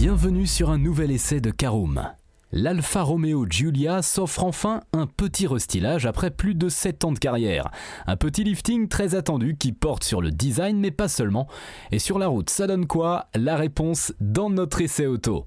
Bienvenue sur un nouvel essai de Caroom. L'Alfa Romeo Giulia s'offre enfin un petit restylage après plus de 7 ans de carrière. Un petit lifting très attendu qui porte sur le design mais pas seulement. Et sur la route, ça donne quoi? La réponse dans notre essai auto.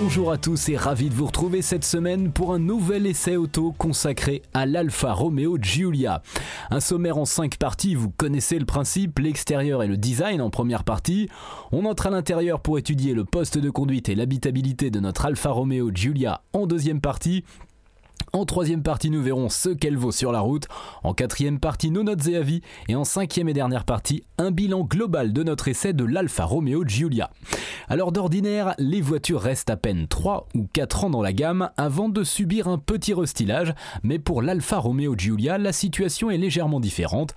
Bonjour à tous et ravi de vous retrouver cette semaine pour un nouvel essai auto consacré à l'Alfa Romeo Giulia. Un sommaire en 5 parties, vous connaissez le principe, l'extérieur et le design en première partie. On entre à l'intérieur pour étudier le poste de conduite et l'habitabilité de notre Alfa Romeo Giulia en deuxième partie. En troisième partie, nous verrons ce qu'elle vaut sur la route. En quatrième partie, nos notes et avis. Et en cinquième et dernière partie, un bilan global de notre essai de l'Alfa Romeo Giulia. Alors d'ordinaire, les voitures restent à peine 3 ou 4 ans dans la gamme avant de subir un petit restylage, mais pour l'Alfa Romeo Giulia, la situation est légèrement différente.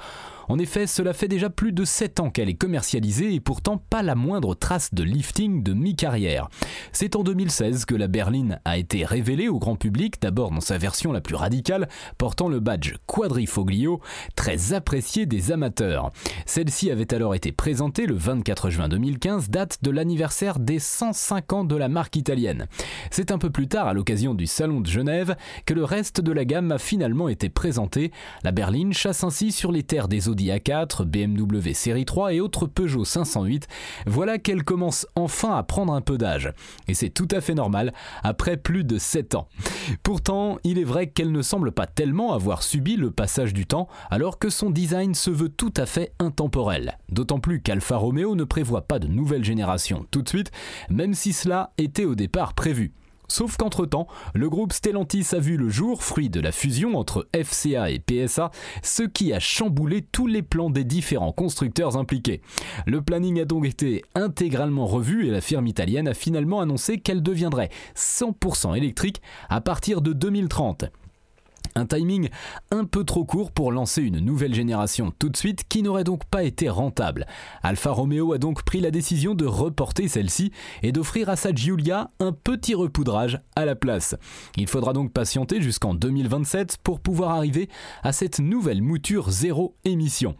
En effet, cela fait déjà plus de 7 ans qu'elle est commercialisée et pourtant pas la moindre trace de lifting de mi-carrière. C'est en 2016 que la berline a été révélée au grand public, d'abord dans sa version la plus radicale, portant le badge Quadrifoglio, très apprécié des amateurs. Celle-ci avait alors été présentée le 24 juin 2015, date de l'anniversaire des 105 ans de la marque italienne. C'est un peu plus tard, à l'occasion du Salon de Genève, que le reste de la gamme a finalement été présenté. La berline chasse ainsi sur les terres des Audi A4, BMW Série 3 et autres Peugeot 508, voilà qu'elle commence enfin à prendre un peu d'âge. Et c'est tout à fait normal, après plus de 7 ans. Pourtant, il est vrai qu'elle ne semble pas tellement avoir subi le passage du temps, alors que son design se veut tout à fait intemporel. D'autant plus qu'Alfa Romeo ne prévoit pas de nouvelle génération tout de suite, même si cela était au départ prévu. Sauf qu'entre-temps, le groupe Stellantis a vu le jour, fruit de la fusion entre FCA et PSA, ce qui a chamboulé tous les plans des différents constructeurs impliqués. Le planning a donc été intégralement revu et la firme italienne a finalement annoncé qu'elle deviendrait 100% électrique à partir de 2030. Un timing un peu trop court pour lancer une nouvelle génération tout de suite qui n'aurait donc pas été rentable? Alfa Romeo a donc pris la décision de reporter celle-ci et d'offrir à sa Giulia un petit repoudrage à la place. Il faudra donc patienter jusqu'en 2027 pour pouvoir arriver à cette nouvelle mouture zéro émission.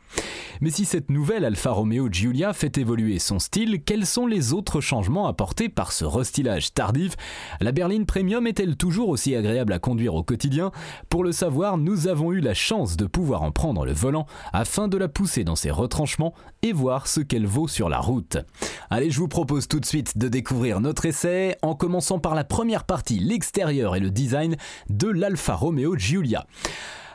Mais si cette nouvelle Alfa Romeo Giulia fait évoluer son style, quels sont les autres changements apportés par ce restylage tardif? La berline premium est-elle toujours aussi agréable à conduire au quotidien? Savoir, nous avons eu la chance de pouvoir en prendre le volant afin de la pousser dans ses retranchements et voir ce qu'elle vaut sur la route. Allez, je vous propose tout de suite de découvrir notre essai en commençant par la première partie, l'extérieur et le design de l'Alfa Romeo Giulia.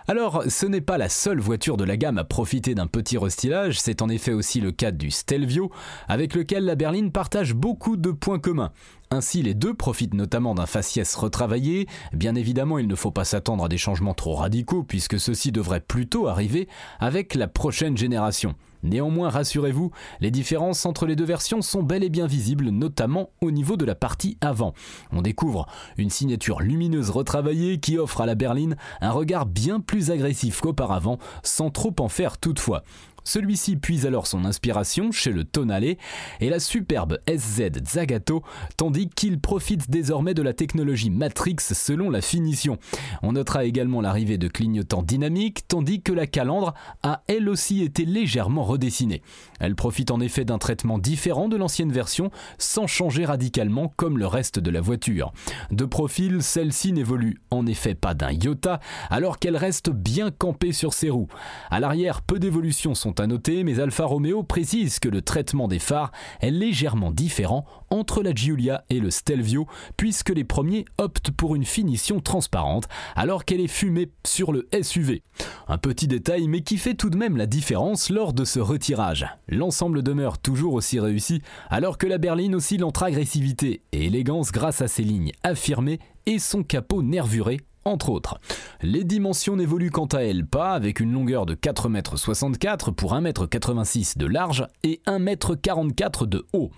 Alors, ce n'est pas la seule voiture de la gamme à profiter d'un petit restylage, c'est en effet aussi le cas du Stelvio, avec lequel la berline partage beaucoup de points communs. Ainsi, les deux profitent notamment d'un faciès retravaillé. Bien évidemment, il ne faut pas s'attendre à des changements trop radicaux, puisque ceux-ci devraient plutôt arriver avec la prochaine génération. Néanmoins, rassurez-vous, les différences entre les deux versions sont bel et bien visibles, notamment au niveau de la partie avant. On découvre une signature lumineuse retravaillée qui offre à la berline un regard bien plus agressif qu'auparavant, sans trop en faire toutefois. Celui-ci puise alors son inspiration chez le Tonale et la superbe SZ Zagato, tandis qu'il profite désormais de la technologie Matrix selon la finition. On notera également l'arrivée de clignotants dynamiques, tandis que la calandre a elle aussi été légèrement redessinée. Elle profite en effet d'un traitement différent de l'ancienne version, sans changer radicalement comme le reste de la voiture. De profil, celle-ci n'évolue en effet pas d'un iota, alors qu'elle reste bien campée sur ses roues. À l'arrière, peu d'évolutions sont à noter, mais Alfa Romeo précise que le traitement des phares est légèrement différent entre la Giulia et le Stelvio, puisque les premiers optent pour une finition transparente, alors qu'elle est fumée sur le SUV. Un petit détail, mais qui fait tout de même la différence lors de ce retirage. L'ensemble demeure toujours aussi réussi, alors que la berline oscille entre agressivité et élégance grâce à ses lignes affirmées et son capot nervuré entre autres. Les dimensions n'évoluent quant à elles pas, avec une longueur de 4,64 m pour 1,86 m de large et 1,44 m de haut.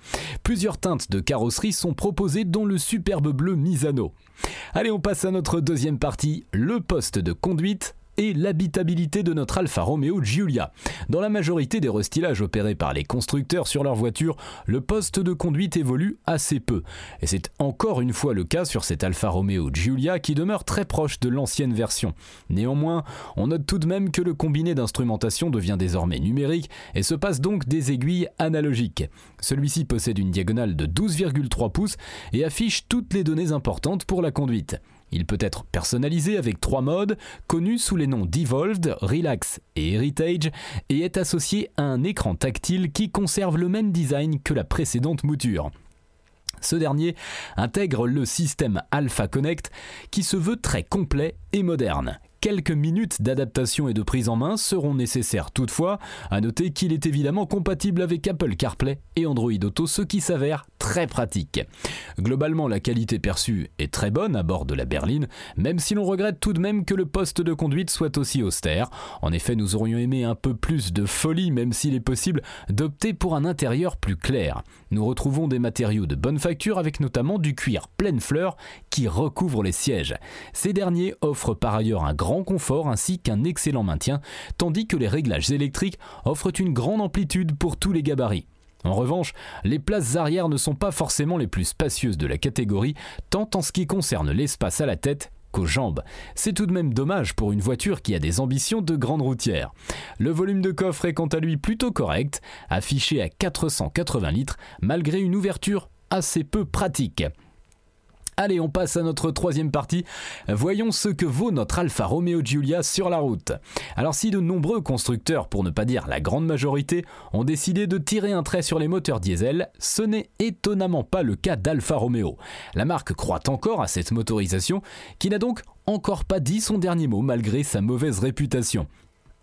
Plusieurs teintes de carrosserie sont proposées dont le superbe bleu Misano. Allez, on passe à notre deuxième partie, le poste de conduite et l'habitabilité de notre Alfa Romeo Giulia. Dans la majorité des restylages opérés par les constructeurs sur leurs voitures, le poste de conduite évolue assez peu. Et c'est encore une fois le cas sur cet Alfa Romeo Giulia qui demeure très proche de l'ancienne version. Néanmoins, on note tout de même que le combiné d'instrumentation devient désormais numérique et se passe donc des aiguilles analogiques. Celui-ci possède une diagonale de 12,3 pouces et affiche toutes les données importantes pour la conduite. Il peut être personnalisé avec trois modes, connus sous les noms d'Evolved, Relax et Heritage, et est associé à un écran tactile qui conserve le même design que la précédente mouture. Ce dernier intègre le système Alpha Connect qui se veut très complet et moderne. Quelques minutes d'adaptation et de prise en main seront nécessaires toutefois. À noter qu'il est évidemment compatible avec Apple CarPlay et Android Auto, ce qui s'avère très pratique. Globalement, la qualité perçue est très bonne à bord de la berline, même si l'on regrette tout de même que le poste de conduite soit aussi austère. En effet, nous aurions aimé un peu plus de folie, même s'il est possible d'opter pour un intérieur plus clair. Nous retrouvons des matériaux de bonne facture avec notamment du cuir pleine fleur qui recouvre les sièges. Ces derniers offrent par ailleurs un grand confort ainsi qu'un excellent maintien, tandis que les réglages électriques offrent une grande amplitude pour tous les gabarits. En revanche, les places arrière ne sont pas forcément les plus spacieuses de la catégorie, tant en ce qui concerne l'espace à la tête qu'aux jambes. C'est tout de même dommage pour une voiture qui a des ambitions de grande routière. Le volume de coffre est quant à lui plutôt correct, affiché à 480 litres, malgré une ouverture assez peu pratique. Allez, on passe à notre troisième partie. Voyons ce que vaut notre Alfa Romeo Giulia sur la route. Alors si de nombreux constructeurs, pour ne pas dire la grande majorité, ont décidé de tirer un trait sur les moteurs diesel, ce n'est étonnamment pas le cas d'Alfa Romeo. La marque croit encore à cette motorisation, qui n'a donc encore pas dit son dernier mot malgré sa mauvaise réputation.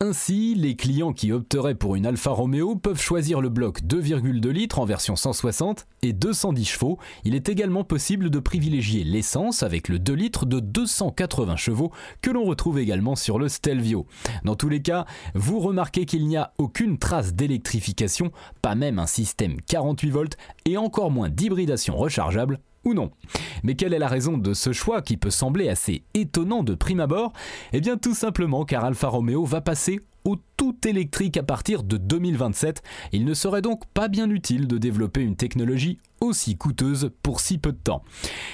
Ainsi, les clients qui opteraient pour une Alfa Romeo peuvent choisir le bloc 2,2 litres en version 160 et 210 chevaux. Il est également possible de privilégier l'essence avec le 2 litres de 280 chevaux que l'on retrouve également sur le Stelvio. Dans tous les cas, vous remarquez qu'il n'y a aucune trace d'électrification, pas même un système 48 volts et encore moins d'hybridation rechargeable ou non. Mais quelle est la raison de ce choix qui peut sembler assez étonnant de prime abord? Eh bien tout simplement car Alfa Romeo va passer au tout électrique à partir de 2027. Il ne serait donc pas bien utile de développer une technologie aussi coûteuse pour si peu de temps.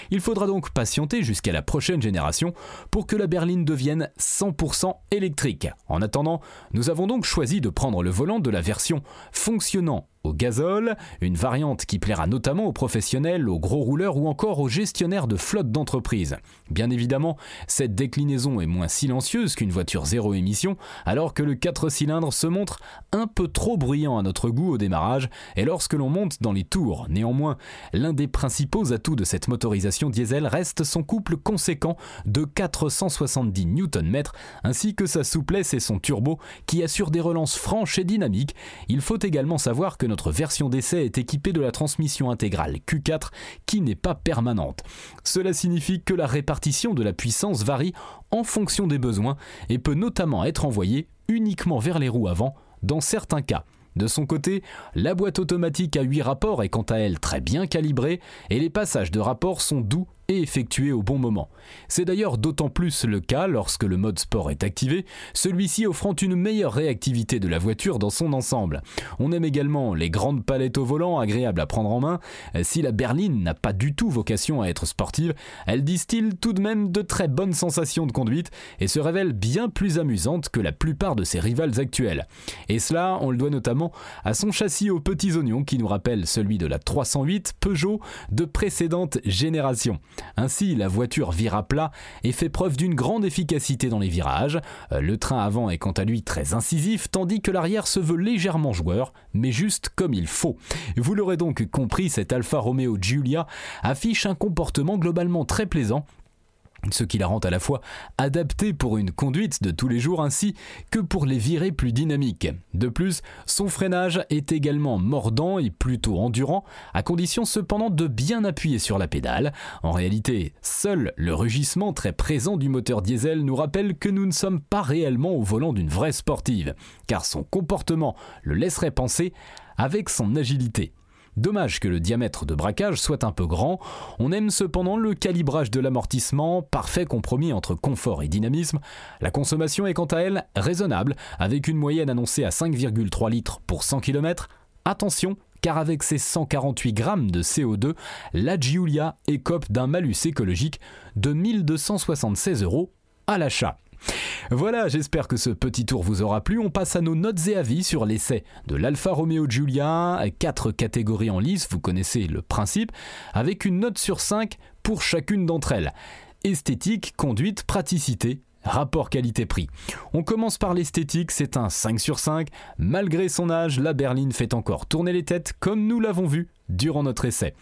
Il faudra donc patienter jusqu'à la prochaine génération pour que la berline devienne 100% électrique. En attendant, nous avons donc choisi de prendre le volant de la version fonctionnant au gazole, une variante qui plaira notamment aux professionnels, aux gros rouleurs ou encore aux gestionnaires de flotte d'entreprise. Bien évidemment, cette déclinaison est moins silencieuse qu'une voiture zéro émission, alors que le 4 cylindres se montre un peu trop bruyant à notre goût au démarrage et lorsque l'on monte dans les tours. Néanmoins, l'un des principaux atouts de cette motorisation diesel reste son couple conséquent de 470 Nm ainsi que sa souplesse et son turbo qui assure des relances franches et dynamiques. Il faut également savoir que notre version d'essai est équipée de la transmission intégrale Q4 qui n'est pas permanente. Cela signifie que la répartition de la puissance varie en fonction des besoins et peut notamment être envoyée uniquement vers les roues avant dans certains cas. De son côté, la boîte automatique à 8 rapports est quant à elle très bien calibrée et les passages de rapports sont doux et effectué au bon moment. C'est d'ailleurs d'autant plus le cas lorsque le mode sport est activé, celui-ci offrant une meilleure réactivité de la voiture dans son ensemble. On aime également les grandes palettes au volant agréables à prendre en main. Si la berline n'a pas du tout vocation à être sportive, elle distille tout de même de très bonnes sensations de conduite et se révèle bien plus amusante que la plupart de ses rivales actuelles. Et cela, on le doit notamment à son châssis aux petits oignons qui nous rappelle celui de la 308 Peugeot de précédente génération. Ainsi, la voiture vire à plat et fait preuve d'une grande efficacité dans les virages. Euh, le train avant est quant à lui très incisif, tandis que l'arrière se veut légèrement joueur, mais juste comme il faut. Vous l'aurez donc compris, cet Alfa Romeo Giulia affiche un comportement globalement très plaisant ce qui la rend à la fois adaptée pour une conduite de tous les jours ainsi que pour les virées plus dynamiques. De plus, son freinage est également mordant et plutôt endurant, à condition cependant de bien appuyer sur la pédale. En réalité, seul le rugissement très présent du moteur diesel nous rappelle que nous ne sommes pas réellement au volant d'une vraie sportive, car son comportement le laisserait penser avec son agilité. Dommage que le diamètre de braquage soit un peu grand, on aime cependant le calibrage de l'amortissement, parfait compromis entre confort et dynamisme. La consommation est quant à elle raisonnable, avec une moyenne annoncée à 5,3 litres pour 100 km. Attention, car avec ses 148 grammes de CO2, la Giulia écope d'un malus écologique de 1276 euros à l'achat. Voilà, j'espère que ce petit tour vous aura plu. On passe à nos notes et avis sur l'essai de l'Alfa Romeo Giulia, quatre catégories en lice, vous connaissez le principe, avec une note sur 5 pour chacune d'entre elles. Esthétique, conduite, praticité, rapport qualité-prix. On commence par l'esthétique, c'est un 5 sur 5. Malgré son âge, la berline fait encore tourner les têtes comme nous l'avons vu durant notre essai.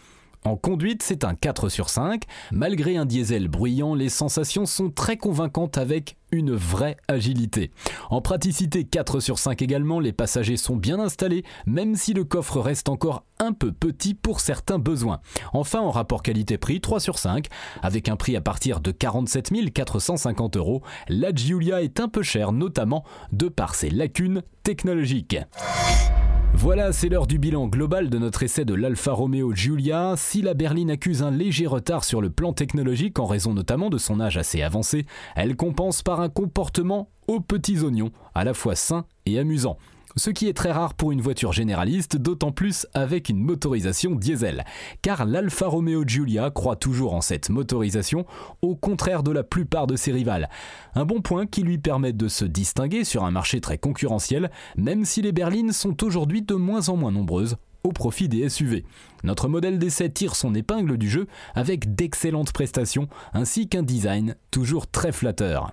En conduite, c'est un 4 sur 5. Malgré un diesel bruyant, les sensations sont très convaincantes avec une vraie agilité. En praticité 4 sur 5 également, les passagers sont bien installés, même si le coffre reste encore un peu petit pour certains besoins. Enfin, en rapport qualité-prix 3 sur 5, avec un prix à partir de 47 450 euros, la Giulia est un peu chère, notamment de par ses lacunes technologiques. Voilà, c'est l'heure du bilan global de notre essai de l'Alfa Romeo Giulia. Si la berline accuse un léger retard sur le plan technologique en raison notamment de son âge assez avancé, elle compense par un comportement aux petits oignons, à la fois sain et amusant ce qui est très rare pour une voiture généraliste, d'autant plus avec une motorisation diesel. Car l'Alfa Romeo Giulia croit toujours en cette motorisation, au contraire de la plupart de ses rivales. Un bon point qui lui permet de se distinguer sur un marché très concurrentiel, même si les berlines sont aujourd'hui de moins en moins nombreuses au profit des SUV. Notre modèle d'essai tire son épingle du jeu avec d'excellentes prestations ainsi qu'un design toujours très flatteur.